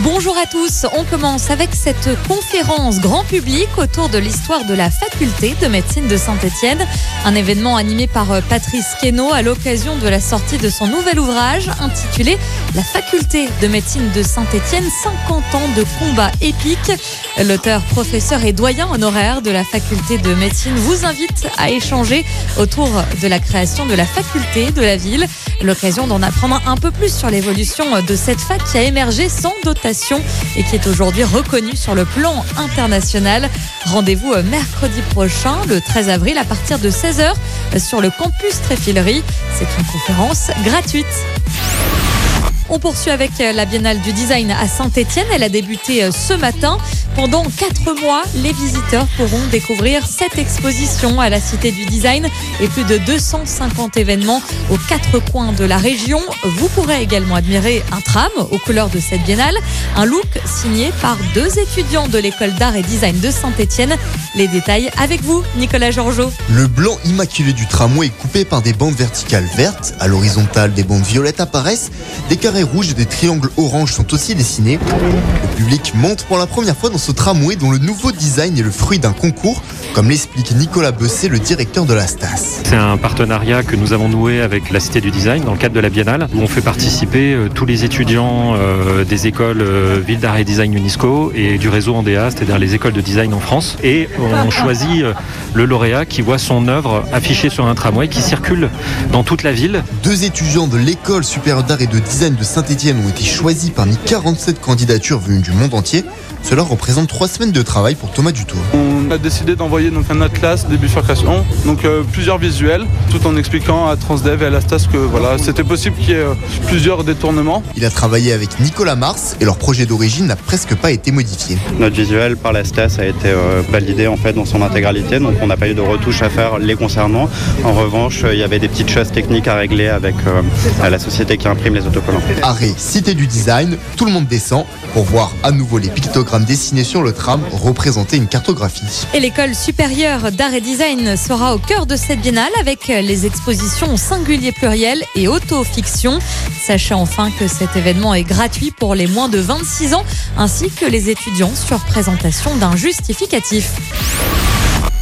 Bonjour à tous, on commence avec cette conférence grand public autour de l'histoire de la faculté de médecine de Saint-Étienne. Un événement animé par euh, Patrice Queneau à l'occasion de la sortie de son nouvel ouvrage intitulé La faculté de médecine de Saint-Étienne, 50 ans de combat épique. L'auteur, professeur et doyen honoraire de la faculté de médecine vous invite à échanger autour de la création de la faculté de la ville. L'occasion d'en apprendre un peu plus sur l'évolution de cette qui a émergé sans dotation et qui est aujourd'hui reconnue sur le plan international. Rendez-vous euh, mercredi prochain, le 13 avril, à partir de 16h sur le campus Tréfilerie. C'est une conférence gratuite. On poursuit avec euh, la Biennale du Design à Saint-Étienne. Elle a débuté euh, ce matin. Pendant quatre mois, les visiteurs pourront découvrir cette exposition à la Cité du Design et plus de 250 événements aux quatre coins de la région. Vous pourrez également admirer un tram aux couleurs de cette biennale, un look signé par deux étudiants de l'école d'art et design de Saint-Étienne. Les détails avec vous, Nicolas Georgeot. Le blanc immaculé du tramway est coupé par des bandes verticales vertes. À l'horizontale, des bandes violettes apparaissent. Et des triangles oranges sont aussi dessinés. Le public monte pour la première fois dans ce tramway dont le nouveau design est le fruit d'un concours, comme l'explique Nicolas Besset, le directeur de la STAS. C'est un partenariat que nous avons noué avec la Cité du Design dans le cadre de la Biennale, où on fait participer euh, tous les étudiants euh, des écoles euh, Ville d'Art et Design UNESCO et du réseau Andea, c'est-à-dire les écoles de design en France. Et on choisit le lauréat qui voit son œuvre affichée sur un tramway qui circule dans toute la ville. Deux étudiants de l'école supérieure d'art et de design de Saint-Étienne ont été choisis parmi 47 candidatures venues du monde entier. Cela représente trois semaines de travail pour Thomas Dutour. On a décidé d'envoyer donc un atlas des bifurcations, donc euh, plusieurs visuels, tout en expliquant à Transdev et à la STAS que voilà, c'était possible qu'il y ait euh, plusieurs détournements. Il a travaillé avec Nicolas Mars et leur projet d'origine n'a presque pas été modifié. Notre visuel par la STAS a été euh, validé en fait dans son intégralité, donc on n'a pas eu de retouches à faire les concernant. En revanche, euh, il y avait des petites choses techniques à régler avec euh, la société qui imprime les autocollants. Arrêt, cité du design, tout le monde descend pour voir à nouveau les pictogrammes dessinés sur le tram représenter une cartographie. Et l'école d'art et design sera au cœur de cette biennale avec les expositions singulier pluriel et autofiction. Sachez enfin que cet événement est gratuit pour les moins de 26 ans ainsi que les étudiants sur présentation d'un justificatif.